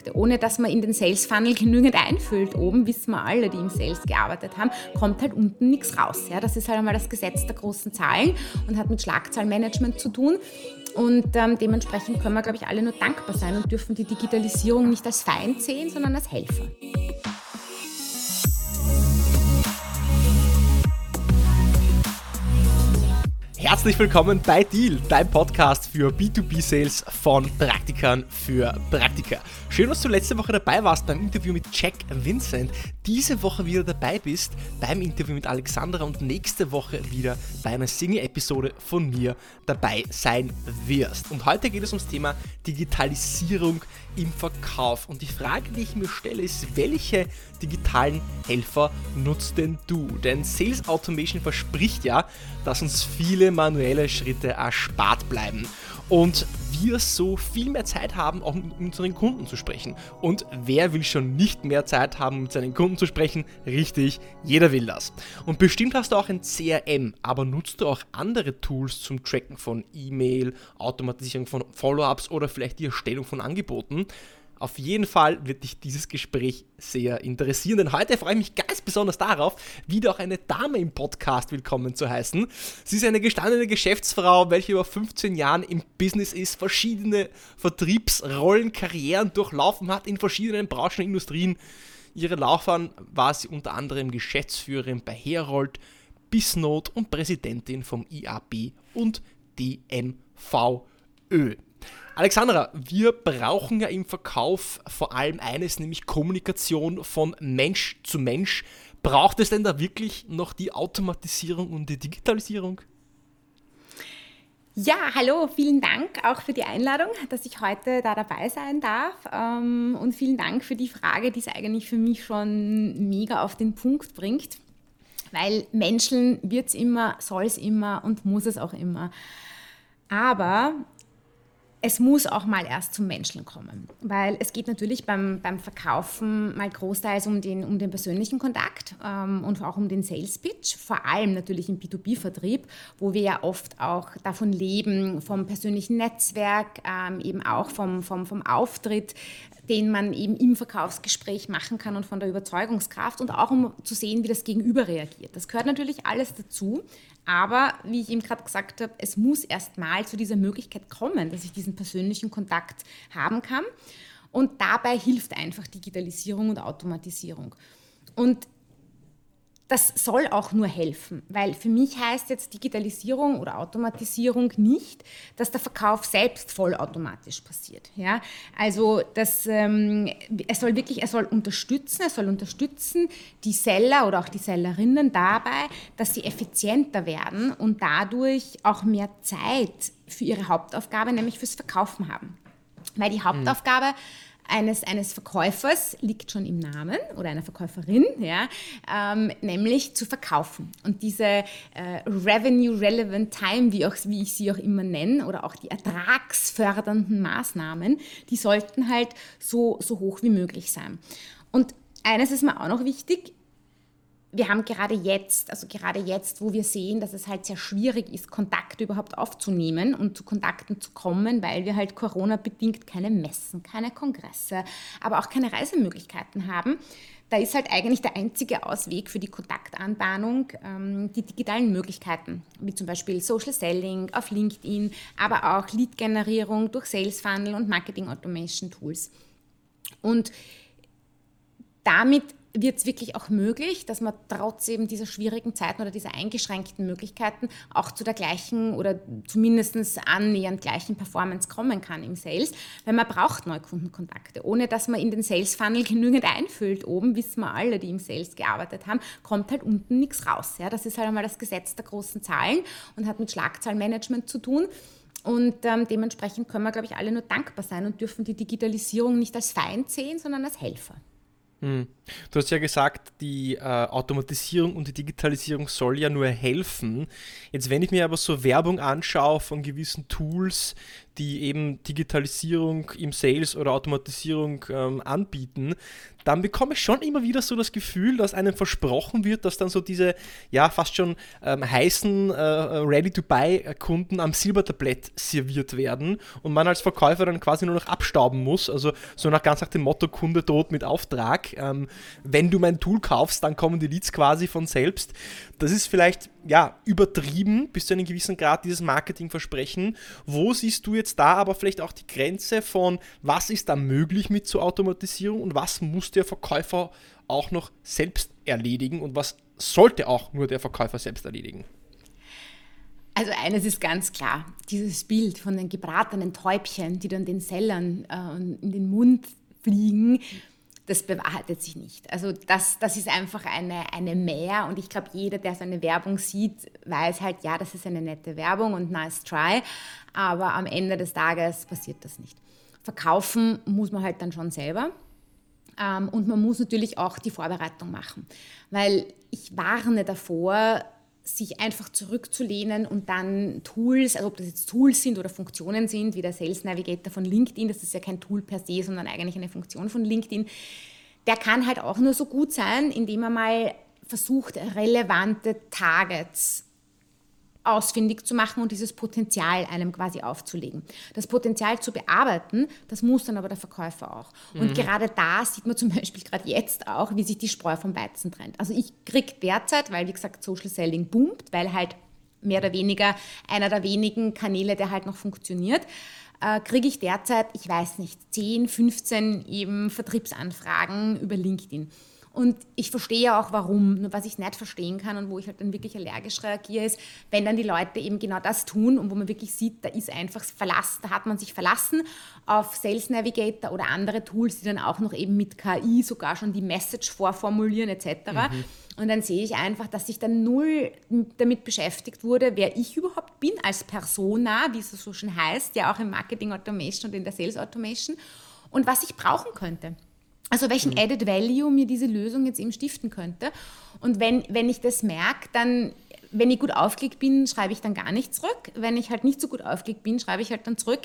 Kontakte. Ohne dass man in den Sales Funnel genügend einfüllt, oben wissen wir alle, die im Sales gearbeitet haben, kommt halt unten nichts raus. Ja, das ist halt einmal das Gesetz der großen Zahlen und hat mit Schlagzahlenmanagement zu tun. Und ähm, dementsprechend können wir, glaube ich, alle nur dankbar sein und dürfen die Digitalisierung nicht als Feind sehen, sondern als Helfer. Herzlich willkommen bei Deal, dein Podcast für B2B-Sales von Praktikern für Praktiker. Schön, dass du letzte Woche dabei warst beim Interview mit Jack Vincent, diese Woche wieder dabei bist beim Interview mit Alexandra und nächste Woche wieder bei einer Single-Episode von mir dabei sein wirst. Und heute geht es ums Thema Digitalisierung im Verkauf. Und die Frage, die ich mir stelle, ist, welche digitalen Helfer nutzt denn du? Denn Sales Automation verspricht ja, dass uns viele manuelle Schritte erspart bleiben und wir so viel mehr Zeit haben, auch mit unseren Kunden zu sprechen. Und wer will schon nicht mehr Zeit haben, mit seinen Kunden zu sprechen? Richtig, jeder will das. Und bestimmt hast du auch ein CRM, aber nutzt du auch andere Tools zum Tracken von E-Mail, Automatisierung von Follow-ups oder vielleicht die Erstellung von Angeboten? Auf jeden Fall wird dich dieses Gespräch sehr interessieren, denn heute freue ich mich ganz besonders darauf, wieder auch eine Dame im Podcast willkommen zu heißen. Sie ist eine gestandene Geschäftsfrau, welche über 15 Jahren im Business ist, verschiedene Vertriebsrollen, Karrieren durchlaufen hat in verschiedenen Branchen und Industrien. Ihre Laufbahn war sie unter anderem Geschäftsführerin bei Herold, Bisnot und Präsidentin vom IAB und DMVÖ. Alexandra, wir brauchen ja im Verkauf vor allem eines, nämlich Kommunikation von Mensch zu Mensch. Braucht es denn da wirklich noch die Automatisierung und die Digitalisierung? Ja, hallo, vielen Dank auch für die Einladung, dass ich heute da dabei sein darf. Ähm, und vielen Dank für die Frage, die es eigentlich für mich schon mega auf den Punkt bringt. Weil Menschen wird es immer, soll es immer und muss es auch immer. Aber es muss auch mal erst zum Menschen kommen, weil es geht natürlich beim, beim Verkaufen mal großteils um den, um den persönlichen Kontakt ähm, und auch um den Sales Pitch, vor allem natürlich im B2B-Vertrieb, wo wir ja oft auch davon leben, vom persönlichen Netzwerk, ähm, eben auch vom, vom, vom Auftritt, den man eben im Verkaufsgespräch machen kann und von der Überzeugungskraft und auch um zu sehen, wie das Gegenüber reagiert. Das gehört natürlich alles dazu, aber wie ich eben gerade gesagt habe, es muss erst mal zu dieser Möglichkeit kommen, dass ich diesen persönlichen Kontakt haben kann. Und dabei hilft einfach Digitalisierung und Automatisierung. Und das soll auch nur helfen, weil für mich heißt jetzt Digitalisierung oder Automatisierung nicht, dass der Verkauf selbst vollautomatisch passiert. Ja? Also das, ähm, es soll wirklich, er soll unterstützen, er soll unterstützen die Seller oder auch die Sellerinnen dabei, dass sie effizienter werden und dadurch auch mehr Zeit für ihre Hauptaufgabe, nämlich fürs Verkaufen haben. Weil die Hauptaufgabe mhm eines, eines Verkäufers liegt schon im Namen oder einer Verkäuferin, ja, ähm, nämlich zu verkaufen. Und diese äh, Revenue Relevant Time, wie, auch, wie ich sie auch immer nenne, oder auch die ertragsfördernden Maßnahmen, die sollten halt so, so hoch wie möglich sein. Und eines ist mir auch noch wichtig, wir haben gerade jetzt, also gerade jetzt, wo wir sehen, dass es halt sehr schwierig ist, Kontakte überhaupt aufzunehmen und zu Kontakten zu kommen, weil wir halt Corona-bedingt keine Messen, keine Kongresse, aber auch keine Reisemöglichkeiten haben. Da ist halt eigentlich der einzige Ausweg für die Kontaktanbahnung ähm, die digitalen Möglichkeiten, wie zum Beispiel Social Selling auf LinkedIn, aber auch Lead-Generierung durch Sales Funnel und Marketing Automation Tools. Und damit wird es wirklich auch möglich, dass man trotz eben dieser schwierigen Zeiten oder dieser eingeschränkten Möglichkeiten auch zu der gleichen oder zumindest annähernd gleichen Performance kommen kann im Sales, weil man braucht Neukundenkontakte. Ohne dass man in den Sales Funnel genügend einfüllt, oben wissen wir alle, die im Sales gearbeitet haben, kommt halt unten nichts raus. Ja? Das ist halt einmal das Gesetz der großen Zahlen und hat mit Schlagzahlenmanagement zu tun. Und ähm, dementsprechend können wir, glaube ich, alle nur dankbar sein und dürfen die Digitalisierung nicht als Feind sehen, sondern als Helfer. Hm. Du hast ja gesagt, die äh, Automatisierung und die Digitalisierung soll ja nur helfen. Jetzt, wenn ich mir aber so Werbung anschaue von gewissen Tools, die eben Digitalisierung im Sales oder Automatisierung ähm, anbieten, dann bekomme ich schon immer wieder so das Gefühl, dass einem versprochen wird, dass dann so diese ja fast schon ähm, heißen äh, Ready-to-Buy-Kunden am Silbertablett serviert werden und man als Verkäufer dann quasi nur noch abstauben muss. Also so nach ganz nach dem Motto Kunde droht mit Auftrag. Ähm, wenn du mein Tool kaufst, dann kommen die Leads quasi von selbst. Das ist vielleicht ja übertrieben bis zu einem gewissen Grad dieses Marketingversprechen. Wo siehst du jetzt da aber vielleicht auch die Grenze von was ist da möglich mit zur Automatisierung und was muss der Verkäufer auch noch selbst erledigen und was sollte auch nur der Verkäufer selbst erledigen? Also eines ist ganz klar, dieses Bild von den gebratenen Täubchen, die dann den Sellern äh, in den Mund fliegen, das bewahrheitet sich nicht. Also das, das ist einfach eine, eine Mehr und ich glaube, jeder, der so eine Werbung sieht, weiß halt, ja, das ist eine nette Werbung und nice try, aber am Ende des Tages passiert das nicht. Verkaufen muss man halt dann schon selber ähm, und man muss natürlich auch die Vorbereitung machen, weil ich warne davor, sich einfach zurückzulehnen und dann Tools, also ob das jetzt Tools sind oder Funktionen sind, wie der Sales Navigator von LinkedIn, das ist ja kein Tool per se, sondern eigentlich eine Funktion von LinkedIn, der kann halt auch nur so gut sein, indem er mal versucht, relevante Targets ausfindig zu machen und dieses Potenzial einem quasi aufzulegen. Das Potenzial zu bearbeiten, das muss dann aber der Verkäufer auch. Und mhm. gerade da sieht man zum Beispiel gerade jetzt auch, wie sich die Spreu vom Weizen trennt. Also ich kriege derzeit, weil wie gesagt Social Selling boomt, weil halt mehr oder weniger einer der wenigen Kanäle, der halt noch funktioniert, äh, kriege ich derzeit, ich weiß nicht, 10, 15 eben Vertriebsanfragen über LinkedIn. Und ich verstehe ja auch warum. Nur was ich nicht verstehen kann und wo ich halt dann wirklich allergisch reagiere, ist, wenn dann die Leute eben genau das tun und wo man wirklich sieht, da ist einfach Verlass, da hat man sich verlassen auf Sales Navigator oder andere Tools, die dann auch noch eben mit KI sogar schon die Message vorformulieren etc. Mhm. Und dann sehe ich einfach, dass ich dann null damit beschäftigt wurde, wer ich überhaupt bin als Persona, wie es so schon heißt, ja auch im Marketing Automation und in der Sales Automation und was ich brauchen könnte. Also welchen mhm. Added Value mir diese Lösung jetzt eben stiften könnte. Und wenn, wenn ich das merke, dann, wenn ich gut aufgelegt bin, schreibe ich dann gar nicht zurück. Wenn ich halt nicht so gut aufgelegt bin, schreibe ich halt dann zurück,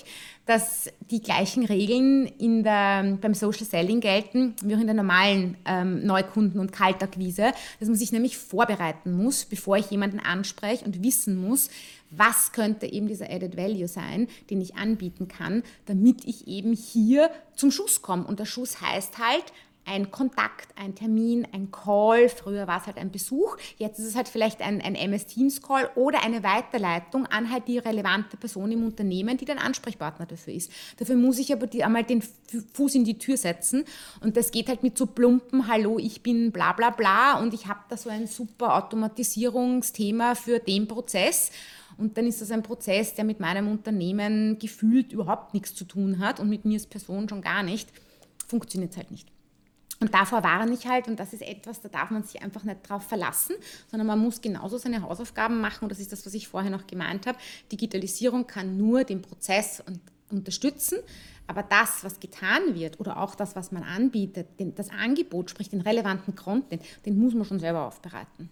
dass die gleichen Regeln in der, beim Social Selling gelten, wie auch in der normalen ähm, Neukunden- und Kaltakquise, dass man sich nämlich vorbereiten muss, bevor ich jemanden anspreche und wissen muss, was könnte eben dieser Added Value sein, den ich anbieten kann, damit ich eben hier zum Schuss komme. Und der Schuss heißt halt, ein Kontakt, ein Termin, ein Call. Früher war es halt ein Besuch, jetzt ist es halt vielleicht ein, ein MS Teams Call oder eine Weiterleitung an halt die relevante Person im Unternehmen, die dann Ansprechpartner dafür ist. Dafür muss ich aber die, einmal den Fuß in die Tür setzen und das geht halt mit so plumpen Hallo, ich bin bla bla bla und ich habe da so ein super Automatisierungsthema für den Prozess und dann ist das ein Prozess, der mit meinem Unternehmen gefühlt überhaupt nichts zu tun hat und mit mir als Person schon gar nicht. Funktioniert es halt nicht. Und davor warne ich halt, und das ist etwas, da darf man sich einfach nicht drauf verlassen, sondern man muss genauso seine Hausaufgaben machen. Und das ist das, was ich vorher noch gemeint habe. Digitalisierung kann nur den Prozess unterstützen, aber das, was getan wird oder auch das, was man anbietet, das Angebot, sprich den relevanten Content, den muss man schon selber aufbereiten.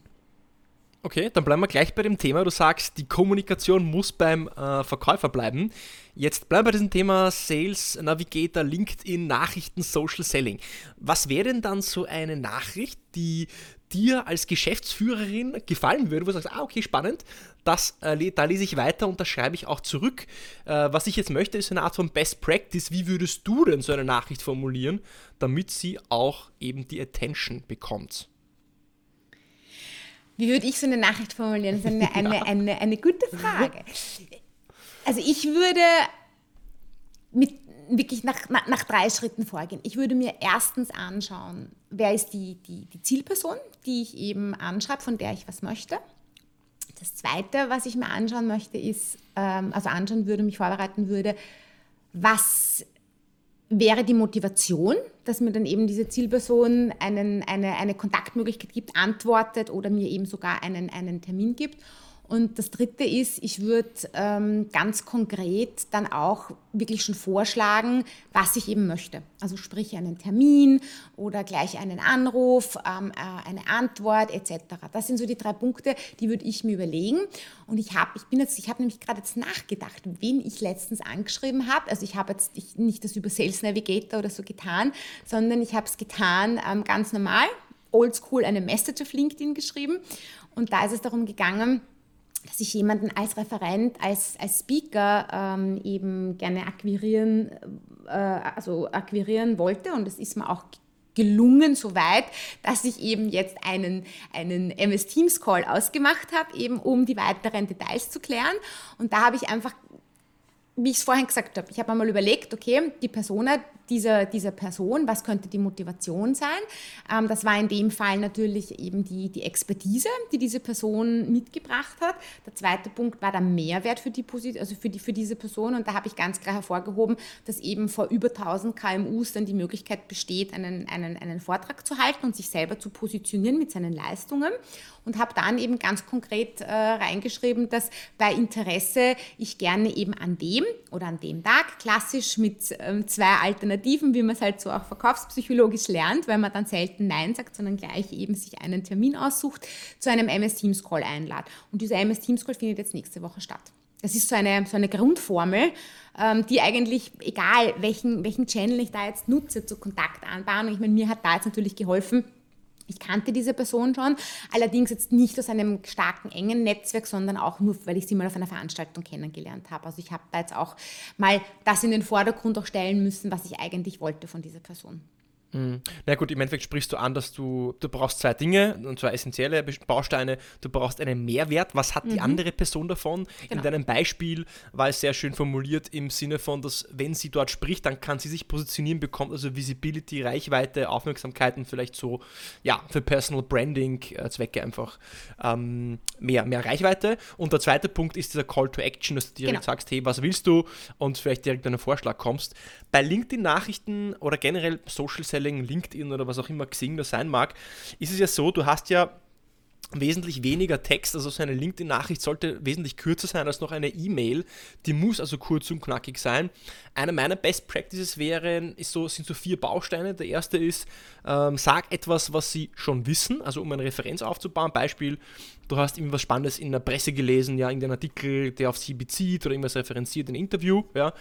Okay, dann bleiben wir gleich bei dem Thema. Du sagst, die Kommunikation muss beim äh, Verkäufer bleiben. Jetzt bleiben wir bei diesem Thema Sales Navigator, LinkedIn, Nachrichten, Social Selling. Was wäre denn dann so eine Nachricht, die dir als Geschäftsführerin gefallen würde, wo du sagst, ah, okay, spannend, das, äh, da lese ich weiter und das schreibe ich auch zurück. Äh, was ich jetzt möchte, ist eine Art von Best Practice. Wie würdest du denn so eine Nachricht formulieren, damit sie auch eben die Attention bekommt? Wie würde ich so eine Nachricht formulieren? Das ist eine, eine, ja. eine, eine gute Frage. Also ich würde mit wirklich nach, nach, nach, drei Schritten vorgehen. Ich würde mir erstens anschauen, wer ist die, die, die Zielperson, die ich eben anschreibe, von der ich was möchte. Das Zweite, was ich mir anschauen möchte, ist, ähm, also anschauen würde, mich vorbereiten würde, was wäre die Motivation, dass mir dann eben diese Zielperson einen, eine, eine Kontaktmöglichkeit gibt, antwortet oder mir eben sogar einen, einen Termin gibt. Und das Dritte ist, ich würde ähm, ganz konkret dann auch wirklich schon vorschlagen, was ich eben möchte. Also sprich einen Termin oder gleich einen Anruf, ähm, äh, eine Antwort etc. Das sind so die drei Punkte, die würde ich mir überlegen. Und ich habe, ich bin jetzt, ich habe nämlich gerade jetzt nachgedacht, wen ich letztens angeschrieben habe. Also ich habe jetzt ich, nicht das über Sales Navigator oder so getan, sondern ich habe es getan ähm, ganz normal, oldschool eine Message auf LinkedIn geschrieben. Und da ist es darum gegangen, dass ich jemanden als Referent, als, als Speaker ähm, eben gerne akquirieren, äh, also akquirieren wollte und es ist mir auch gelungen soweit, dass ich eben jetzt einen, einen MS Teams Call ausgemacht habe, eben um die weiteren Details zu klären. Und da habe ich einfach wie ich es vorhin gesagt habe, ich habe einmal überlegt, okay, die Persona dieser, dieser Person, was könnte die Motivation sein? Ähm, das war in dem Fall natürlich eben die, die Expertise, die diese Person mitgebracht hat. Der zweite Punkt war der Mehrwert für, die, also für, die, für diese Person und da habe ich ganz klar hervorgehoben, dass eben vor über 1000 KMUs dann die Möglichkeit besteht, einen, einen, einen Vortrag zu halten und sich selber zu positionieren mit seinen Leistungen und habe dann eben ganz konkret äh, reingeschrieben, dass bei Interesse ich gerne eben an dem oder an dem Tag klassisch mit ähm, zwei Alternativen, wie man es halt so auch verkaufspsychologisch lernt, weil man dann selten Nein sagt, sondern gleich eben sich einen Termin aussucht, zu einem MS Teams Call einladet. Und dieser MS Teams Call findet jetzt nächste Woche statt. Das ist so eine, so eine Grundformel, ähm, die eigentlich, egal welchen, welchen Channel ich da jetzt nutze zur Kontaktanbahnung, ich meine, mir hat da jetzt natürlich geholfen, ich kannte diese Person schon, allerdings jetzt nicht aus einem starken, engen Netzwerk, sondern auch nur, weil ich sie mal auf einer Veranstaltung kennengelernt habe. Also ich habe da jetzt auch mal das in den Vordergrund auch stellen müssen, was ich eigentlich wollte von dieser Person. Mhm. Na gut, im Endeffekt sprichst du an, dass du, du brauchst zwei Dinge, und zwar essentielle Bausteine. Du brauchst einen Mehrwert. Was hat mhm. die andere Person davon? Genau. In deinem Beispiel war es sehr schön formuliert im Sinne von, dass wenn sie dort spricht, dann kann sie sich positionieren, bekommt also Visibility, Reichweite, Aufmerksamkeiten, vielleicht so, ja, für Personal Branding äh, Zwecke einfach ähm, mehr, mehr Reichweite. Und der zweite Punkt ist dieser Call to Action, dass du direkt genau. sagst, hey, was willst du? Und vielleicht direkt einen Vorschlag kommst. Bei LinkedIn-Nachrichten oder generell Social Selling Storytelling, LinkedIn oder was auch immer Xing da sein mag, ist es ja so, du hast ja wesentlich weniger Text, also so eine LinkedIn-Nachricht sollte wesentlich kürzer sein als noch eine E-Mail. Die muss also kurz und knackig sein. Eine meiner Best Practices wären, ist so, sind so vier Bausteine. Der erste ist, ähm, sag etwas, was sie schon wissen, also um eine Referenz aufzubauen. Beispiel, du hast irgendwas Spannendes in der Presse gelesen, ja, irgendein Artikel, der auf sie bezieht oder irgendwas referenziert, ein Interview, ja.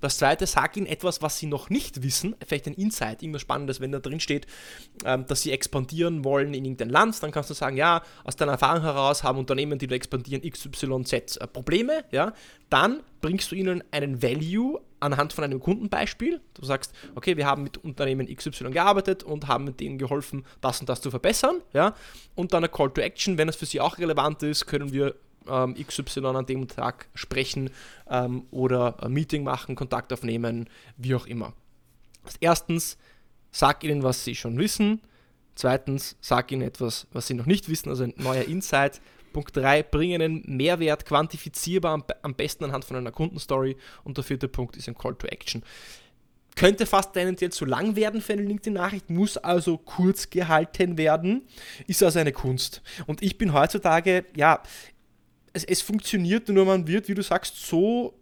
Das zweite, sag ihnen etwas, was sie noch nicht wissen, vielleicht ein Insight, irgendwas Spannendes, wenn da drin steht, ähm, dass sie expandieren wollen in irgendein Land, dann kannst du sagen, ja, aus deiner Erfahrung heraus haben Unternehmen, die da expandieren, XYZ äh, Probleme, ja. Dann bringst du ihnen einen Value anhand von einem Kundenbeispiel. Du sagst, okay, wir haben mit Unternehmen XY gearbeitet und haben mit denen geholfen, das und das zu verbessern. Ja? Und dann ein Call to Action, wenn es für sie auch relevant ist, können wir ähm, XY an dem Tag sprechen ähm, oder ein Meeting machen, Kontakt aufnehmen, wie auch immer. Erstens, sag ihnen, was sie schon wissen. Zweitens, sag ihnen etwas, was sie noch nicht wissen, also ein neuer Insight. Punkt 3, bringen einen Mehrwert quantifizierbar, am, am besten anhand von einer Kundenstory. Und der vierte Punkt ist ein Call to Action. Könnte fast tendenziell zu lang werden für eine LinkedIn-Nachricht, muss also kurz gehalten werden, ist also eine Kunst. Und ich bin heutzutage, ja, es, es funktioniert, nur man wird, wie du sagst, so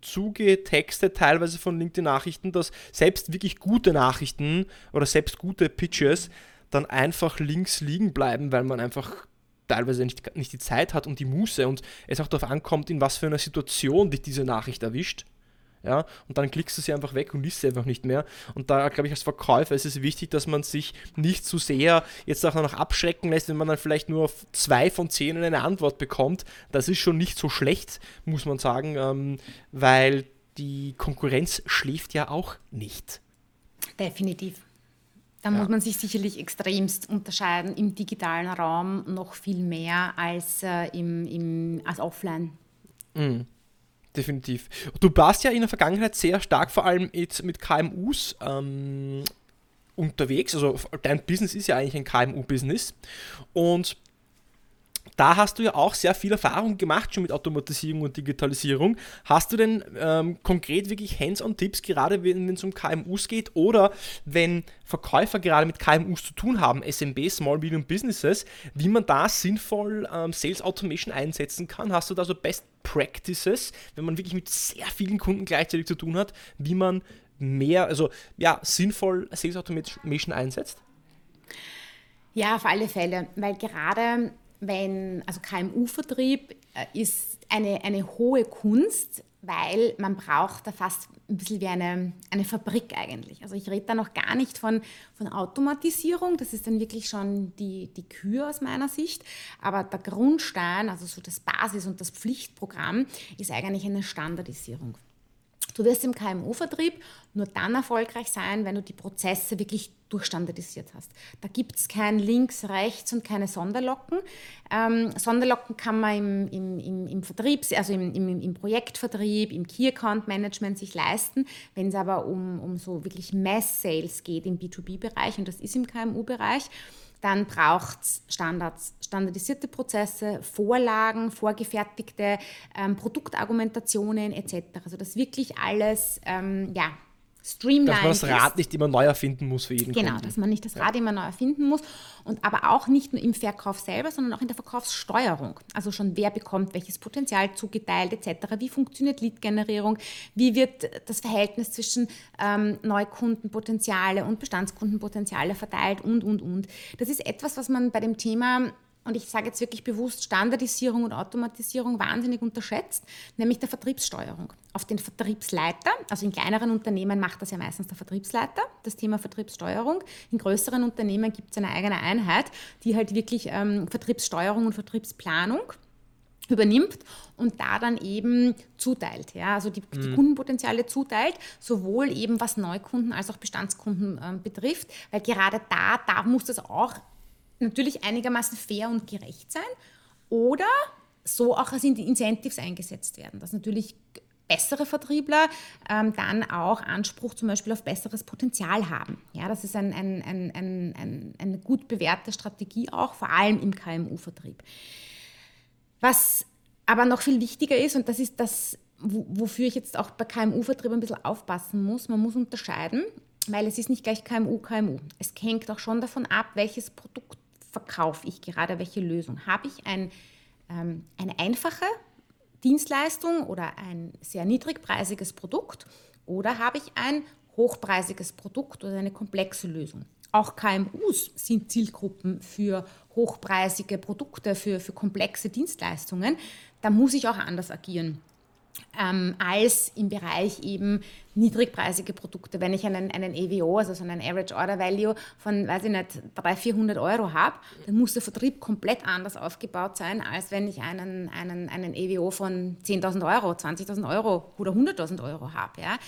zugetextet teilweise von LinkedIn-Nachrichten, dass selbst wirklich gute Nachrichten oder selbst gute Pitches dann einfach links liegen bleiben, weil man einfach teilweise nicht, nicht die Zeit hat und die Muße und es auch darauf ankommt, in was für einer Situation dich diese Nachricht erwischt. Ja, und dann klickst du sie einfach weg und liest sie einfach nicht mehr. Und da, glaube ich, als Verkäufer ist es wichtig, dass man sich nicht zu sehr jetzt auch noch abschrecken lässt, wenn man dann vielleicht nur auf zwei von zehn eine Antwort bekommt. Das ist schon nicht so schlecht, muss man sagen, ähm, weil die Konkurrenz schläft ja auch nicht. Definitiv. Da ja. muss man sich sicherlich extremst unterscheiden im digitalen Raum noch viel mehr als, äh, im, im, als offline. Mhm. Definitiv. Du warst ja in der Vergangenheit sehr stark, vor allem jetzt mit KMUs ähm, unterwegs. Also dein Business ist ja eigentlich ein KMU-Business. Und da hast du ja auch sehr viel Erfahrung gemacht schon mit Automatisierung und Digitalisierung. Hast du denn ähm, konkret wirklich Hands-on-Tipps, gerade wenn es um KMUs geht oder wenn Verkäufer gerade mit KMUs zu tun haben, SMB, Small Medium Businesses, wie man da sinnvoll ähm, Sales Automation einsetzen kann? Hast du da so Best Practices, wenn man wirklich mit sehr vielen Kunden gleichzeitig zu tun hat, wie man mehr, also ja, sinnvoll Sales Automation einsetzt? Ja, auf alle Fälle, weil gerade wenn, also KMU-Vertrieb äh, ist eine, eine hohe Kunst, weil man braucht da fast ein bisschen wie eine, eine Fabrik eigentlich. Also ich rede da noch gar nicht von, von Automatisierung, das ist dann wirklich schon die, die Kür aus meiner Sicht, aber der Grundstein, also so das Basis- und das Pflichtprogramm, ist eigentlich eine Standardisierung. Du wirst im KMU-Vertrieb nur dann erfolgreich sein, wenn du die Prozesse wirklich durchstandardisiert hast. Da gibt es kein Links, Rechts und keine Sonderlocken. Ähm, Sonderlocken kann man im, im, im, im Vertrieb, also im, im, im Projektvertrieb, im Key Account Management sich leisten. Wenn es aber um, um so wirklich Mass-Sales geht im B2B-Bereich, und das ist im KMU-Bereich, dann braucht es Standards, standardisierte Prozesse, Vorlagen, vorgefertigte ähm, Produktargumentationen etc. Also das wirklich alles ähm, ja, streamlined Dass man das Rad nicht immer neu erfinden muss für jeden Genau, Kunden. dass man nicht das Rad ja. immer neu erfinden muss. Und aber auch nicht nur im Verkauf selber, sondern auch in der Verkaufssteuerung. Also schon wer bekommt welches Potenzial zugeteilt etc. Wie funktioniert Lead-Generierung? Wie wird das Verhältnis zwischen ähm, Neukundenpotenziale und Bestandskundenpotenziale verteilt und, und, und. Das ist etwas, was man bei dem Thema und ich sage jetzt wirklich bewusst Standardisierung und Automatisierung wahnsinnig unterschätzt, nämlich der Vertriebssteuerung. Auf den Vertriebsleiter, also in kleineren Unternehmen macht das ja meistens der Vertriebsleiter, das Thema Vertriebssteuerung. In größeren Unternehmen gibt es eine eigene Einheit, die halt wirklich ähm, Vertriebssteuerung und Vertriebsplanung übernimmt und da dann eben zuteilt, ja, also die, die mhm. Kundenpotenziale zuteilt, sowohl eben was Neukunden als auch Bestandskunden äh, betrifft, weil gerade da, da muss das auch natürlich einigermaßen fair und gerecht sein oder so auch als Incentives eingesetzt werden, dass natürlich bessere Vertriebler ähm, dann auch Anspruch zum Beispiel auf besseres Potenzial haben. Ja, das ist ein, ein, ein, ein, eine gut bewährte Strategie auch, vor allem im KMU-Vertrieb. Was aber noch viel wichtiger ist, und das ist das, wofür ich jetzt auch bei KMU-Vertrieb ein bisschen aufpassen muss, man muss unterscheiden, weil es ist nicht gleich KMU, KMU. Es hängt auch schon davon ab, welches Produkt verkaufe ich gerade, welche Lösung? Habe ich ein, ähm, eine einfache Dienstleistung oder ein sehr niedrigpreisiges Produkt oder habe ich ein hochpreisiges Produkt oder eine komplexe Lösung? Auch KMUs sind Zielgruppen für hochpreisige Produkte, für, für komplexe Dienstleistungen. Da muss ich auch anders agieren ähm, als im Bereich eben niedrigpreisige Produkte. Wenn ich einen, einen EWO, also so einen Average Order Value von, weiß ich nicht, 300, 400 Euro habe, dann muss der Vertrieb komplett anders aufgebaut sein, als wenn ich einen, einen, einen EWO von 10.000 Euro, 20.000 Euro oder 100.000 Euro habe. Ja.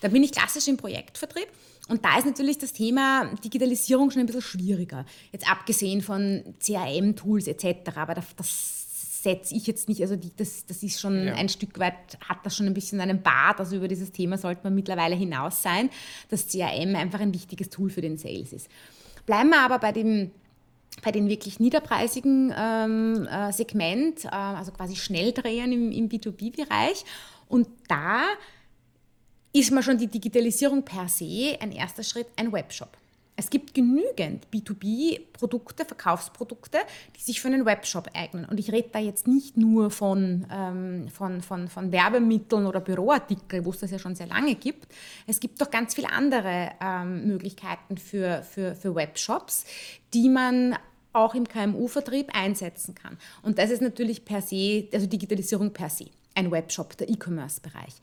Da bin ich klassisch im Projektvertrieb. Und da ist natürlich das Thema Digitalisierung schon ein bisschen schwieriger. Jetzt abgesehen von CRM-Tools etc. Aber das setze ich jetzt nicht, also die, das, das ist schon ja. ein Stück weit, hat das schon ein bisschen einen Bart, also über dieses Thema sollte man mittlerweile hinaus sein, dass CRM einfach ein wichtiges Tool für den Sales ist. Bleiben wir aber bei dem bei den wirklich niederpreisigen ähm, äh, Segment, äh, also quasi Schnelldrehern im, im B2B-Bereich. Und da ist man schon die Digitalisierung per se ein erster Schritt, ein Webshop. Es gibt genügend B2B-Produkte, Verkaufsprodukte, die sich für einen Webshop eignen. Und ich rede da jetzt nicht nur von, ähm, von, von, von Werbemitteln oder Büroartikeln, wo es das ja schon sehr lange gibt. Es gibt doch ganz viele andere ähm, Möglichkeiten für, für, für Webshops, die man auch im KMU-Vertrieb einsetzen kann. Und das ist natürlich per se, also Digitalisierung per se, ein Webshop, der E-Commerce-Bereich.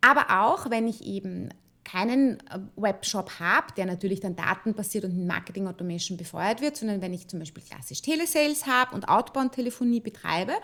Aber auch, wenn ich eben keinen äh, Webshop habe, der natürlich dann datenbasiert und mit Marketing Automation befeuert wird, sondern wenn ich zum Beispiel klassisch Telesales habe und Outbound-Telefonie betreibe,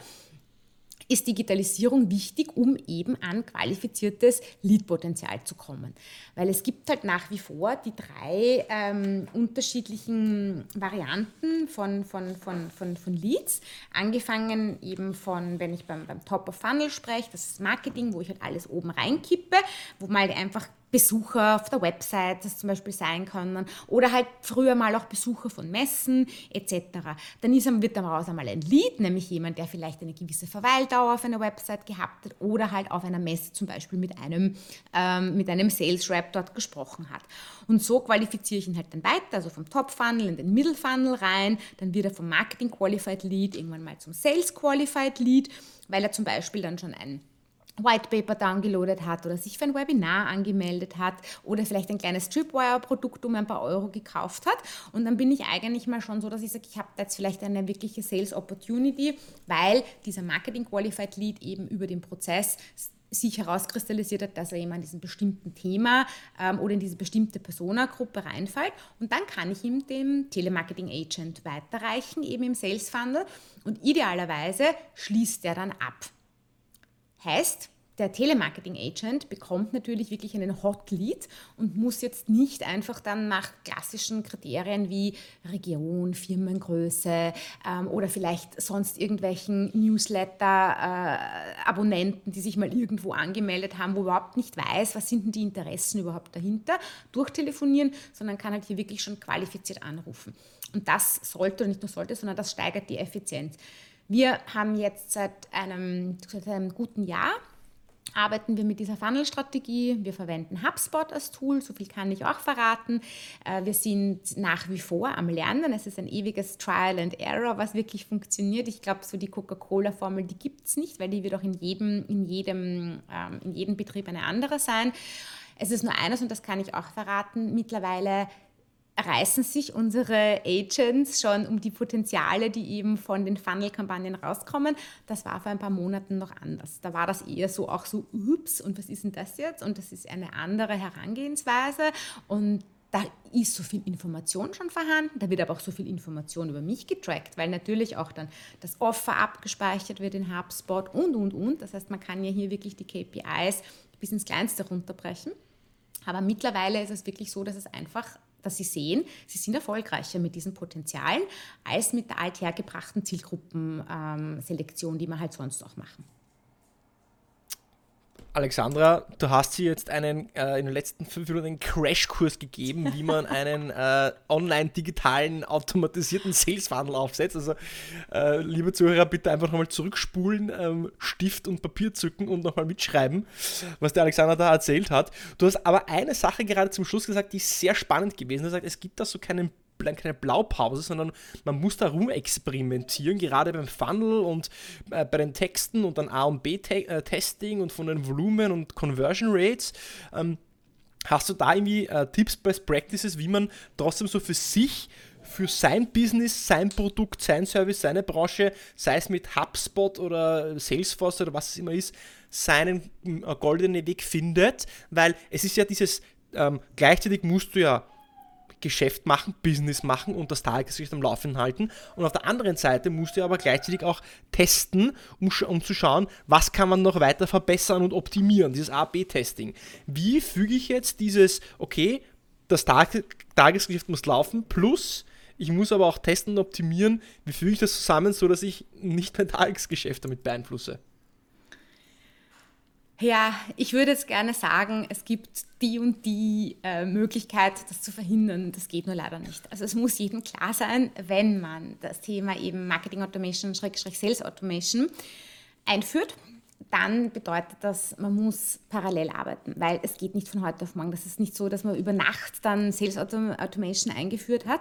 ist Digitalisierung wichtig, um eben an qualifiziertes Lead-Potenzial zu kommen. Weil es gibt halt nach wie vor die drei ähm, unterschiedlichen Varianten von, von, von, von, von Leads. Angefangen eben von, wenn ich beim, beim Top of Funnel spreche, das ist Marketing, wo ich halt alles oben reinkippe, wo mal einfach Besucher auf der Website, das zum Beispiel sein können, oder halt früher mal auch Besucher von Messen etc. Dann ist, wird daraus einmal ein Lead, nämlich jemand, der vielleicht eine gewisse Verweildauer auf einer Website gehabt hat oder halt auf einer Messe zum Beispiel mit einem, ähm, mit einem Sales Rep dort gesprochen hat. Und so qualifiziere ich ihn halt dann weiter, also vom Top Funnel in den Middle Funnel rein, dann wird er vom Marketing Qualified Lead irgendwann mal zum Sales Qualified Lead, weil er zum Beispiel dann schon ein White Paper downgeloadet hat oder sich für ein Webinar angemeldet hat oder vielleicht ein kleines Tripwire-Produkt um ein paar Euro gekauft hat. Und dann bin ich eigentlich mal schon so, dass ich sage, ich habe jetzt vielleicht eine wirkliche Sales Opportunity, weil dieser Marketing Qualified Lead eben über den Prozess sich herauskristallisiert hat, dass er eben an diesem bestimmten Thema ähm, oder in diese bestimmte Persona-Gruppe reinfällt. Und dann kann ich ihm dem Telemarketing Agent weiterreichen, eben im Sales Funnel. Und idealerweise schließt er dann ab. Heißt, der Telemarketing-Agent bekommt natürlich wirklich einen Hot Lead und muss jetzt nicht einfach dann nach klassischen Kriterien wie Region, Firmengröße ähm, oder vielleicht sonst irgendwelchen Newsletter-Abonnenten, äh, die sich mal irgendwo angemeldet haben, wo überhaupt nicht weiß, was sind denn die Interessen überhaupt dahinter, durchtelefonieren, sondern kann halt hier wirklich schon qualifiziert anrufen. Und das sollte, oder nicht nur sollte, sondern das steigert die Effizienz. Wir haben jetzt seit einem, seit einem guten Jahr arbeiten wir mit dieser Funnel-Strategie. Wir verwenden HubSpot als Tool, so viel kann ich auch verraten. Äh, wir sind nach wie vor am Lernen. Es ist ein ewiges Trial and Error, was wirklich funktioniert. Ich glaube, so die Coca-Cola-Formel, die gibt es nicht, weil die wird auch in jedem, in, jedem, ähm, in jedem Betrieb eine andere sein. Es ist nur eines, und das kann ich auch verraten, mittlerweile reißen sich unsere Agents schon um die Potenziale, die eben von den Funnel-Kampagnen rauskommen. Das war vor ein paar Monaten noch anders. Da war das eher so auch so, ups, und was ist denn das jetzt? Und das ist eine andere Herangehensweise. Und da ist so viel Information schon vorhanden, da wird aber auch so viel Information über mich getrackt, weil natürlich auch dann das Offer abgespeichert wird in HubSpot und, und, und. Das heißt, man kann ja hier wirklich die KPIs bis ins Kleinste runterbrechen. Aber mittlerweile ist es wirklich so, dass es einfach dass sie sehen, sie sind erfolgreicher mit diesen Potenzialen als mit der althergebrachten Zielgruppenselektion, die wir halt sonst auch machen. Alexandra, du hast sie jetzt einen äh, in den letzten fünf Minuten einen Crashkurs gegeben, wie man einen äh, online-digitalen, automatisierten Sales-Funnel aufsetzt. Also, äh, liebe Zuhörer, bitte einfach nochmal zurückspulen, ähm, Stift und Papier zücken und nochmal mitschreiben, was der Alexandra da erzählt hat. Du hast aber eine Sache gerade zum Schluss gesagt, die ist sehr spannend gewesen. Du hast gesagt, es gibt da so keinen keine Blaupause, sondern man muss da rumexperimentieren, gerade beim Funnel und äh, bei den Texten und dann A und B-Testing äh, und von den Volumen und Conversion Rates. Ähm, hast du da irgendwie äh, Tipps, Best Practices, wie man trotzdem so für sich für sein Business, sein Produkt, sein Service, seine Branche, sei es mit HubSpot oder Salesforce oder was es immer ist, seinen äh, goldenen Weg findet, weil es ist ja dieses, ähm, gleichzeitig musst du ja Geschäft machen, Business machen und das Tagesgeschäft am Laufen halten. Und auf der anderen Seite musst du aber gleichzeitig auch testen, um, um zu schauen, was kann man noch weiter verbessern und optimieren, dieses A-B-Testing. Wie füge ich jetzt dieses, okay, das Tag Tagesgeschäft muss laufen, plus ich muss aber auch testen und optimieren, wie füge ich das zusammen, so dass ich nicht mein Tagesgeschäft damit beeinflusse? Ja, ich würde jetzt gerne sagen, es gibt die und die äh, Möglichkeit, das zu verhindern. Das geht nur leider nicht. Also es muss jedem klar sein, wenn man das Thema eben Marketing Automation, Schrägstrich Sales Automation einführt, dann bedeutet das, man muss parallel arbeiten, weil es geht nicht von heute auf morgen. Das ist nicht so, dass man über Nacht dann Sales Automation eingeführt hat,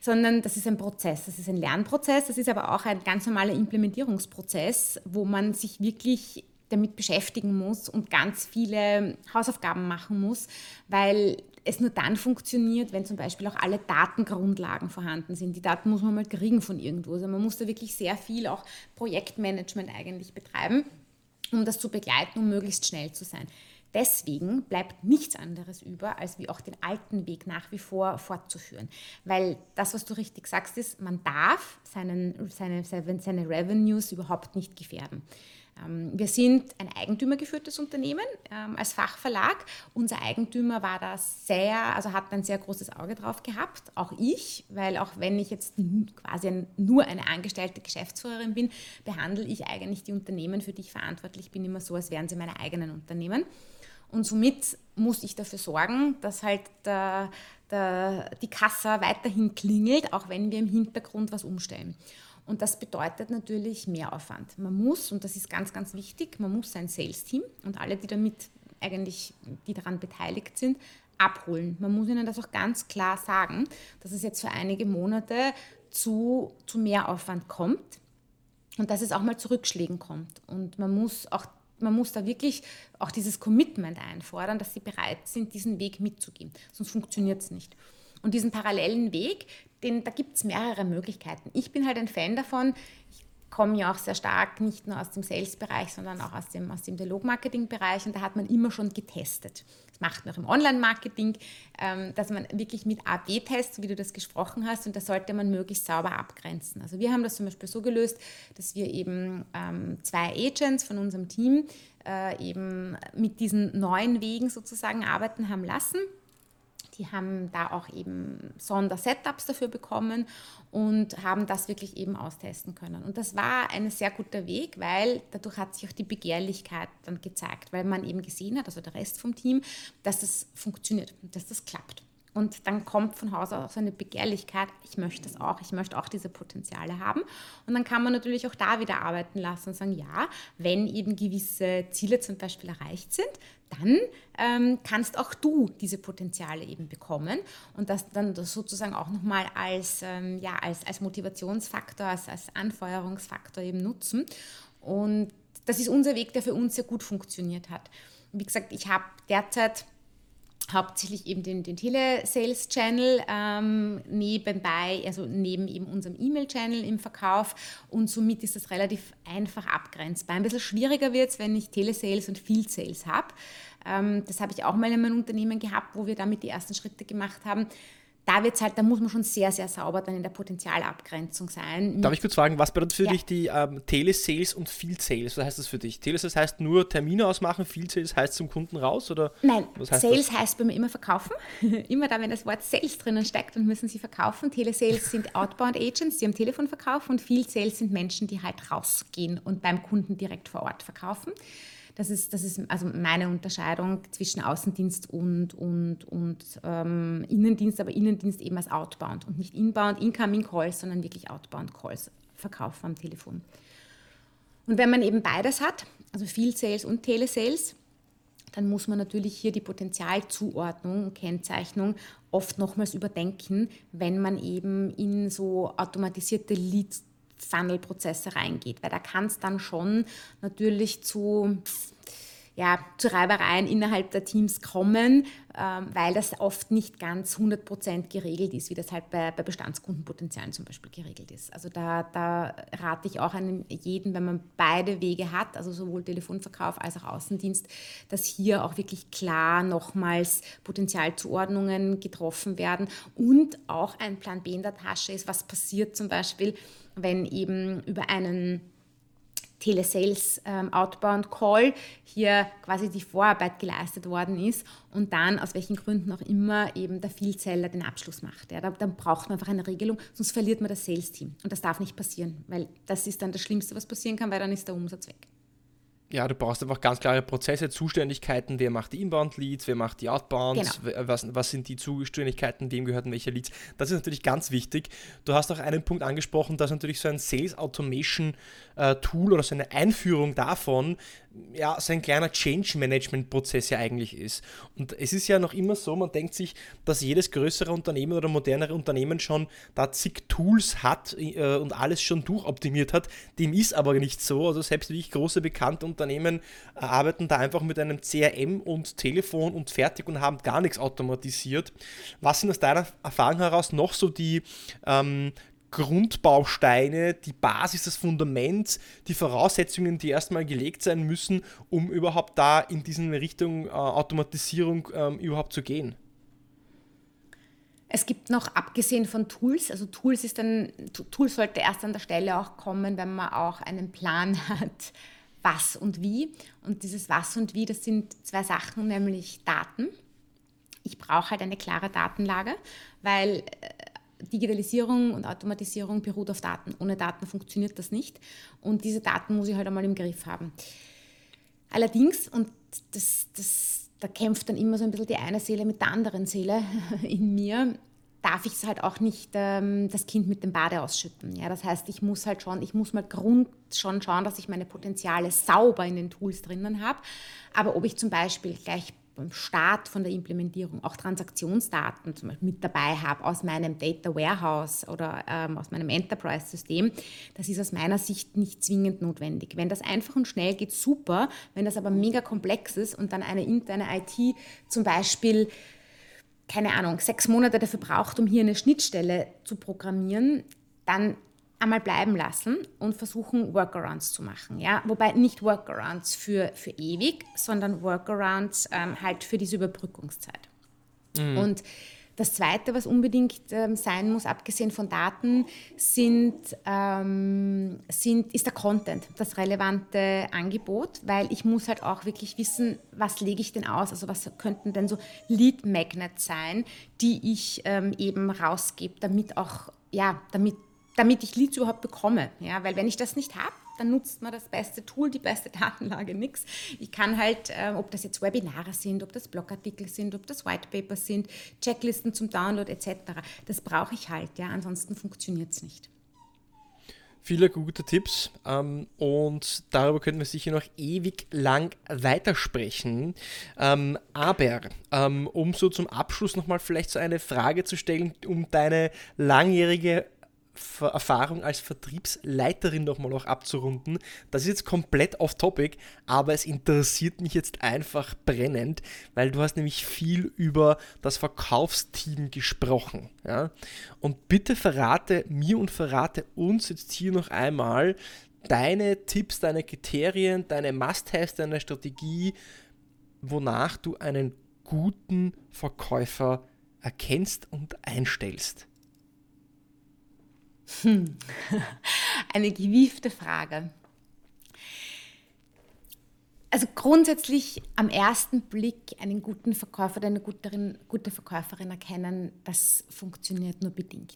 sondern das ist ein Prozess, das ist ein Lernprozess, das ist aber auch ein ganz normaler Implementierungsprozess, wo man sich wirklich damit beschäftigen muss und ganz viele Hausaufgaben machen muss, weil es nur dann funktioniert, wenn zum Beispiel auch alle Datengrundlagen vorhanden sind. Die Daten muss man mal kriegen von irgendwo. Also man muss da wirklich sehr viel auch Projektmanagement eigentlich betreiben, um das zu begleiten, um möglichst schnell zu sein. Deswegen bleibt nichts anderes über, als wie auch den alten Weg nach wie vor fortzuführen. Weil das, was du richtig sagst, ist, man darf seinen, seine, seine Revenues überhaupt nicht gefährden. Ähm, wir sind ein eigentümergeführtes Unternehmen ähm, als Fachverlag. Unser Eigentümer war da sehr, also hat ein sehr großes Auge drauf gehabt, auch ich, weil auch wenn ich jetzt quasi nur eine angestellte Geschäftsführerin bin, behandle ich eigentlich die Unternehmen, für die ich verantwortlich bin, immer so, als wären sie meine eigenen Unternehmen. Und somit muss ich dafür sorgen, dass halt der, der, die Kassa weiterhin klingelt, auch wenn wir im Hintergrund was umstellen. Und das bedeutet natürlich Mehraufwand. Man muss, und das ist ganz, ganz wichtig, man muss sein Sales-Team und alle, die damit eigentlich, die daran beteiligt sind, abholen. Man muss ihnen das auch ganz klar sagen, dass es jetzt für einige Monate zu, zu Mehraufwand kommt und dass es auch mal zu Rückschlägen kommt. Und man muss auch man muss da wirklich auch dieses Commitment einfordern, dass sie bereit sind, diesen Weg mitzugehen. Sonst funktioniert es nicht. Und diesen parallelen Weg, den, da gibt es mehrere Möglichkeiten. Ich bin halt ein Fan davon, ich komme ja auch sehr stark nicht nur aus dem Sales-Bereich, sondern auch aus dem, aus dem Dialog-Marketing-Bereich und da hat man immer schon getestet. Das macht man auch im Online-Marketing, ähm, dass man wirklich mit A-B-Tests, wie du das gesprochen hast, und das sollte man möglichst sauber abgrenzen. Also wir haben das zum Beispiel so gelöst, dass wir eben ähm, zwei Agents von unserem Team äh, eben mit diesen neuen Wegen sozusagen arbeiten haben lassen die haben da auch eben Sonder-Setups dafür bekommen und haben das wirklich eben austesten können. Und das war ein sehr guter Weg, weil dadurch hat sich auch die Begehrlichkeit dann gezeigt, weil man eben gesehen hat, also der Rest vom Team, dass das funktioniert, dass das klappt. Und dann kommt von Haus aus eine Begehrlichkeit, ich möchte das auch, ich möchte auch diese Potenziale haben. Und dann kann man natürlich auch da wieder arbeiten lassen und sagen, ja, wenn eben gewisse Ziele zum Beispiel erreicht sind, dann ähm, kannst auch du diese Potenziale eben bekommen und das dann das sozusagen auch nochmal als, ähm, ja, als, als Motivationsfaktor, als, als Anfeuerungsfaktor eben nutzen. Und das ist unser Weg, der für uns sehr gut funktioniert hat. Wie gesagt, ich habe derzeit hauptsächlich eben den, den Telesales-Channel ähm, nebenbei, also neben eben unserem E-Mail-Channel im Verkauf und somit ist das relativ einfach abgrenzbar. Ein bisschen schwieriger wird es, wenn ich Telesales und Field Sales habe. Ähm, das habe ich auch mal in meinem Unternehmen gehabt, wo wir damit die ersten Schritte gemacht haben da wird's halt, da muss man schon sehr, sehr sauber dann in der Potenzialabgrenzung sein. Darf ich kurz fragen, was bedeutet für ja. dich die ähm, Telesales und Field Sales? Was heißt das für dich? Telesales heißt nur Termine ausmachen, Field Sales heißt zum Kunden raus? Oder Nein, heißt Sales das? heißt bei mir immer verkaufen. immer da, wenn das Wort Sales drinnen steckt, dann müssen sie verkaufen. Telesales sind Outbound Agents, die am Telefon verkaufen und Field Sales sind Menschen, die halt rausgehen und beim Kunden direkt vor Ort verkaufen. Das ist, das ist also meine Unterscheidung zwischen Außendienst und, und, und ähm, Innendienst, aber Innendienst eben als Outbound und nicht Inbound, Incoming Calls, sondern wirklich Outbound Calls, Verkauf am Telefon. Und wenn man eben beides hat, also Field Sales und Telesales, dann muss man natürlich hier die Potenzialzuordnung und Kennzeichnung oft nochmals überdenken, wenn man eben in so automatisierte Leads Funnel-Prozesse reingeht, weil da kann es dann schon natürlich zu ja, zu Reibereien innerhalb der Teams kommen, weil das oft nicht ganz 100% geregelt ist, wie das halt bei, bei Bestandskundenpotenzialen zum Beispiel geregelt ist. Also da, da rate ich auch an jeden, wenn man beide Wege hat, also sowohl Telefonverkauf als auch Außendienst, dass hier auch wirklich klar nochmals Potenzialzuordnungen getroffen werden und auch ein Plan B in der Tasche ist, was passiert zum Beispiel, wenn eben über einen Telesales ähm, Outbound Call hier quasi die Vorarbeit geleistet worden ist und dann aus welchen Gründen auch immer eben der Vielzeller den Abschluss macht. Ja, da, dann braucht man einfach eine Regelung, sonst verliert man das Sales-Team. Und das darf nicht passieren, weil das ist dann das Schlimmste, was passieren kann, weil dann ist der Umsatz weg ja, du brauchst einfach ganz klare Prozesse, Zuständigkeiten, wer macht die Inbound-Leads, wer macht die Outbounds, genau. was, was sind die Zuständigkeiten, wem gehören welche Leads. Das ist natürlich ganz wichtig. Du hast auch einen Punkt angesprochen, dass natürlich so ein Sales Automation äh, Tool oder so eine Einführung davon ja, so ein kleiner Change-Management-Prozess ja eigentlich ist. Und es ist ja noch immer so, man denkt sich, dass jedes größere Unternehmen oder modernere Unternehmen schon da zig Tools hat äh, und alles schon durchoptimiert hat. Dem ist aber nicht so. Also selbst wie ich große bekannte Unternehmen äh, arbeiten da einfach mit einem CRM und Telefon und fertig und haben gar nichts automatisiert. Was sind aus deiner Erfahrung heraus noch so die ähm, Grundbausteine, die Basis, das Fundament, die Voraussetzungen, die erstmal gelegt sein müssen, um überhaupt da in diese Richtung äh, Automatisierung ähm, überhaupt zu gehen? Es gibt noch, abgesehen von Tools, also Tools ist dann, Tools sollte erst an der Stelle auch kommen, wenn man auch einen Plan hat, was und wie. Und dieses was und wie, das sind zwei Sachen, nämlich Daten. Ich brauche halt eine klare Datenlage, weil äh, Digitalisierung und Automatisierung beruht auf Daten. Ohne Daten funktioniert das nicht. Und diese Daten muss ich halt einmal im Griff haben. Allerdings, und das, das, da kämpft dann immer so ein bisschen die eine Seele mit der anderen Seele in mir, darf ich es halt auch nicht ähm, das Kind mit dem Bade ausschütten. Ja, das heißt, ich muss halt schon, ich muss mal Grund schon schauen, dass ich meine Potenziale sauber in den Tools drinnen habe. Aber ob ich zum Beispiel gleich beim Start von der Implementierung auch Transaktionsdaten zum Beispiel mit dabei habe aus meinem Data Warehouse oder ähm, aus meinem Enterprise-System, das ist aus meiner Sicht nicht zwingend notwendig. Wenn das einfach und schnell geht, super. Wenn das aber mega komplex ist und dann eine interne IT zum Beispiel keine Ahnung, sechs Monate dafür braucht, um hier eine Schnittstelle zu programmieren, dann einmal bleiben lassen und versuchen, Workarounds zu machen. Ja? Wobei nicht Workarounds für, für ewig, sondern Workarounds ähm, halt für diese Überbrückungszeit. Mhm. Und das Zweite, was unbedingt ähm, sein muss, abgesehen von Daten, sind, ähm, sind, ist der Content, das relevante Angebot, weil ich muss halt auch wirklich wissen, was lege ich denn aus, also was könnten denn so Lead Magnets sein, die ich ähm, eben rausgebe, damit auch, ja, damit, damit ich Leads überhaupt bekomme. Ja? Weil wenn ich das nicht habe, dann nutzt man das beste Tool, die beste Datenlage, nichts. Ich kann halt, äh, ob das jetzt Webinare sind, ob das Blogartikel sind, ob das Whitepapers sind, Checklisten zum Download etc., das brauche ich halt, ja, ansonsten funktioniert es nicht. Viele gute Tipps ähm, und darüber können wir sicher noch ewig lang weitersprechen. Ähm, aber ähm, um so zum Abschluss nochmal vielleicht so eine Frage zu stellen, um deine langjährige Erfahrung als Vertriebsleiterin nochmal auch abzurunden. Das ist jetzt komplett off topic, aber es interessiert mich jetzt einfach brennend, weil du hast nämlich viel über das Verkaufsteam gesprochen. Ja? Und bitte verrate mir und verrate uns jetzt hier noch einmal deine Tipps, deine Kriterien, deine Must-Haves, deine Strategie, wonach du einen guten Verkäufer erkennst und einstellst. Hm. Eine gewiefte Frage. Also grundsätzlich am ersten Blick einen guten Verkäufer oder eine gute, gute Verkäuferin erkennen, das funktioniert nur bedingt.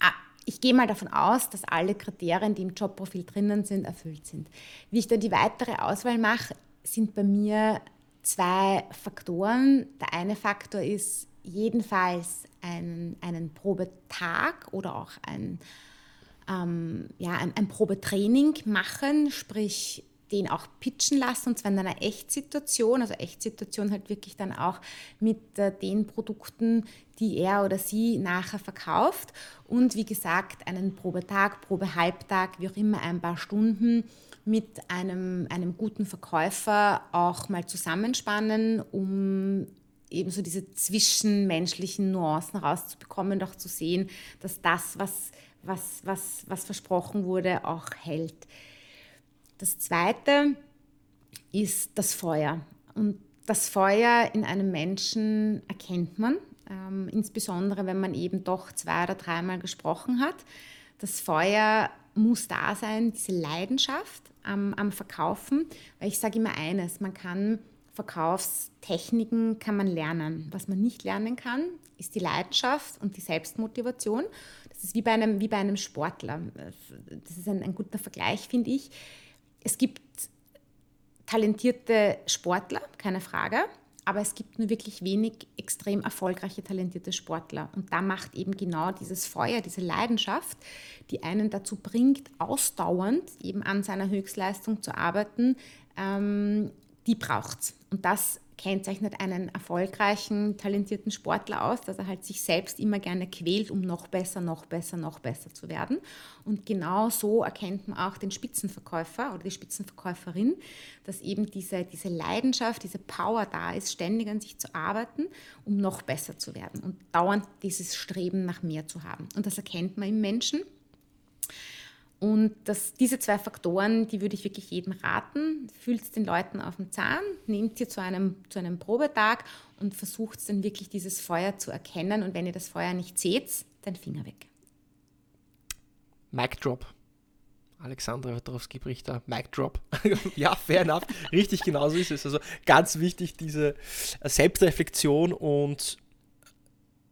Ah, ich gehe mal davon aus, dass alle Kriterien, die im Jobprofil drinnen sind, erfüllt sind. Wie ich dann die weitere Auswahl mache, sind bei mir zwei Faktoren. Der eine Faktor ist jedenfalls einen, einen Probetag oder auch ein, ähm, ja, ein, ein Probetraining machen, sprich den auch pitchen lassen, und zwar in einer Echtsituation, also Echtsituation halt wirklich dann auch mit äh, den Produkten, die er oder sie nachher verkauft. Und wie gesagt, einen Probetag, Probehalbtag, wie auch immer, ein paar Stunden mit einem, einem guten Verkäufer auch mal zusammenspannen, um eben so diese zwischenmenschlichen Nuancen rauszubekommen und auch zu sehen, dass das, was, was, was, was versprochen wurde, auch hält. Das Zweite ist das Feuer. Und das Feuer in einem Menschen erkennt man, ähm, insbesondere wenn man eben doch zwei oder dreimal gesprochen hat. Das Feuer muss da sein, diese Leidenschaft am, am Verkaufen, weil ich sage immer eines, man kann Verkaufstechniken kann man lernen. Was man nicht lernen kann, ist die Leidenschaft und die Selbstmotivation. Das ist wie bei einem, wie bei einem Sportler. Das ist ein, ein guter Vergleich, finde ich. Es gibt talentierte Sportler, keine Frage, aber es gibt nur wirklich wenig extrem erfolgreiche, talentierte Sportler. Und da macht eben genau dieses Feuer, diese Leidenschaft, die einen dazu bringt, ausdauernd eben an seiner Höchstleistung zu arbeiten, ähm, die braucht es. Und das kennzeichnet einen erfolgreichen, talentierten Sportler aus, dass er halt sich selbst immer gerne quält, um noch besser, noch besser, noch besser zu werden. Und genau so erkennt man auch den Spitzenverkäufer oder die Spitzenverkäuferin, dass eben diese, diese Leidenschaft, diese Power da ist, ständig an sich zu arbeiten, um noch besser zu werden und dauernd dieses Streben nach mehr zu haben. Und das erkennt man im Menschen. Und das, diese zwei Faktoren, die würde ich wirklich jedem raten. Fühlt es den Leuten auf den Zahn, nehmt sie zu einem, zu einem Probetag und versucht dann wirklich dieses Feuer zu erkennen. Und wenn ihr das Feuer nicht seht, dann Finger weg. Mic Drop. Alexandra Wodrowski-Brichter, Mic Drop. ja, fair enough. Richtig genauso ist es. Also ganz wichtig, diese Selbstreflexion und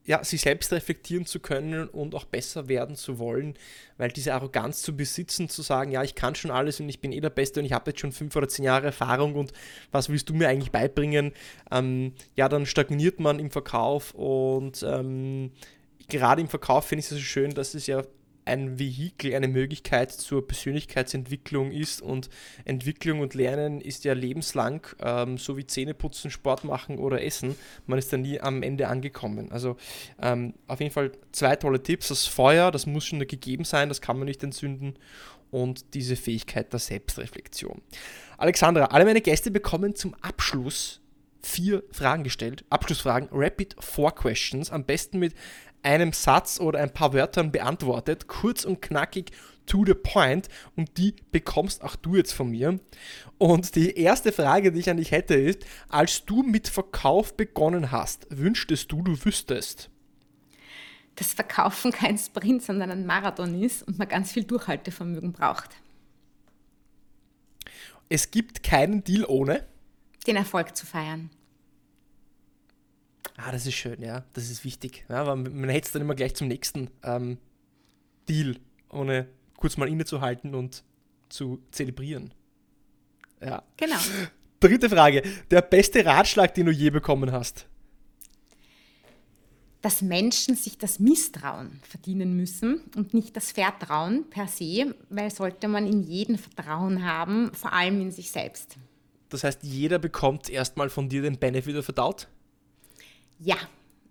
ja, sich selbst reflektieren zu können und auch besser werden zu wollen, weil diese Arroganz zu besitzen, zu sagen, ja, ich kann schon alles und ich bin eh der Beste und ich habe jetzt schon fünf oder zehn Jahre Erfahrung und was willst du mir eigentlich beibringen? Ähm, ja, dann stagniert man im Verkauf und ähm, gerade im Verkauf finde ich es so schön, dass es ja ein Vehikel, eine Möglichkeit zur Persönlichkeitsentwicklung ist und Entwicklung und Lernen ist ja lebenslang, ähm, so wie Zähneputzen, Sport machen oder Essen. Man ist da nie am Ende angekommen. Also ähm, auf jeden Fall zwei tolle Tipps. Das Feuer, das muss schon gegeben sein, das kann man nicht entzünden und diese Fähigkeit der Selbstreflexion. Alexandra, alle meine Gäste bekommen zum Abschluss vier Fragen gestellt. Abschlussfragen, Rapid Four Questions, am besten mit einem Satz oder ein paar Wörtern beantwortet, kurz und knackig to the point und die bekommst auch du jetzt von mir. Und die erste Frage, die ich an dich hätte, ist, als du mit Verkauf begonnen hast, wünschtest du, du wüsstest? Dass Verkaufen kein Sprint, sondern ein Marathon ist und man ganz viel Durchhaltevermögen braucht. Es gibt keinen Deal ohne den Erfolg zu feiern. Ah, das ist schön, ja. Das ist wichtig. Ja, weil man hätte es dann immer gleich zum nächsten ähm, Deal, ohne kurz mal innezuhalten und zu zelebrieren. Ja. Genau. Dritte Frage. Der beste Ratschlag, den du je bekommen hast? Dass Menschen sich das Misstrauen verdienen müssen und nicht das Vertrauen per se, weil sollte man in jeden Vertrauen haben, vor allem in sich selbst. Das heißt, jeder bekommt erstmal von dir den Benefit of Doubt? Ja,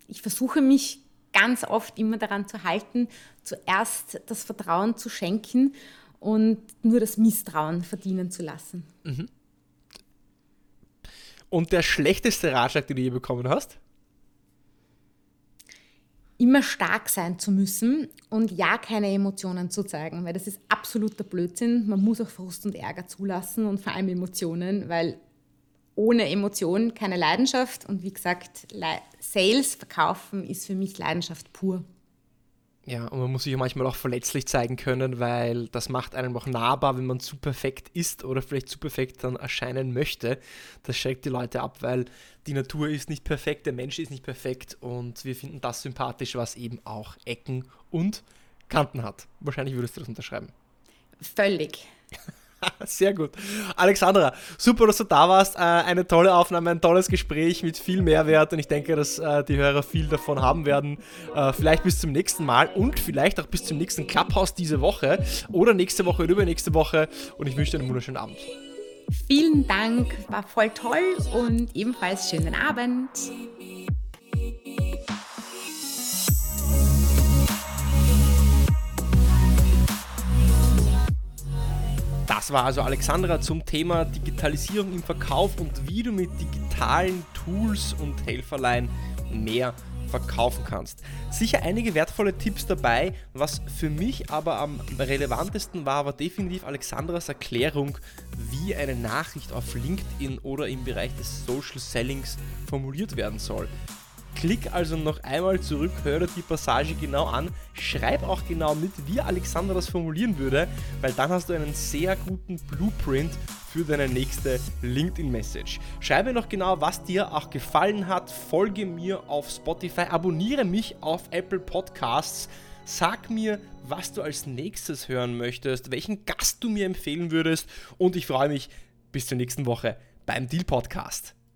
ich versuche mich ganz oft immer daran zu halten, zuerst das Vertrauen zu schenken und nur das Misstrauen verdienen zu lassen. Mhm. Und der schlechteste Ratschlag, den du je bekommen hast? Immer stark sein zu müssen und ja keine Emotionen zu zeigen, weil das ist absoluter Blödsinn. Man muss auch Frust und Ärger zulassen und vor allem Emotionen, weil ohne Emotion keine Leidenschaft. Und wie gesagt, Sales, Verkaufen ist für mich Leidenschaft pur. Ja, und man muss sich ja manchmal auch verletzlich zeigen können, weil das macht einem auch nahbar, wenn man zu perfekt ist oder vielleicht zu perfekt dann erscheinen möchte. Das schreckt die Leute ab, weil die Natur ist nicht perfekt, der Mensch ist nicht perfekt und wir finden das sympathisch, was eben auch Ecken und Kanten hat. Wahrscheinlich würdest du das unterschreiben. Völlig. Sehr gut. Alexandra, super, dass du da warst. Äh, eine tolle Aufnahme, ein tolles Gespräch mit viel Mehrwert und ich denke, dass äh, die Hörer viel davon haben werden. Äh, vielleicht bis zum nächsten Mal und vielleicht auch bis zum nächsten Clubhouse diese Woche oder nächste Woche oder übernächste Woche und ich wünsche dir einen wunderschönen Abend. Vielen Dank, war voll toll und ebenfalls schönen Abend. Das war also Alexandra zum Thema Digitalisierung im Verkauf und wie du mit digitalen Tools und Helferlein mehr verkaufen kannst. Sicher einige wertvolle Tipps dabei. Was für mich aber am relevantesten war, war definitiv Alexandras Erklärung, wie eine Nachricht auf LinkedIn oder im Bereich des Social Sellings formuliert werden soll. Klick also noch einmal zurück, hör dir die Passage genau an, schreib auch genau mit, wie Alexander das formulieren würde, weil dann hast du einen sehr guten Blueprint für deine nächste LinkedIn-Message. Schreibe noch genau, was dir auch gefallen hat, folge mir auf Spotify, abonniere mich auf Apple Podcasts, sag mir, was du als nächstes hören möchtest, welchen Gast du mir empfehlen würdest und ich freue mich bis zur nächsten Woche beim Deal Podcast.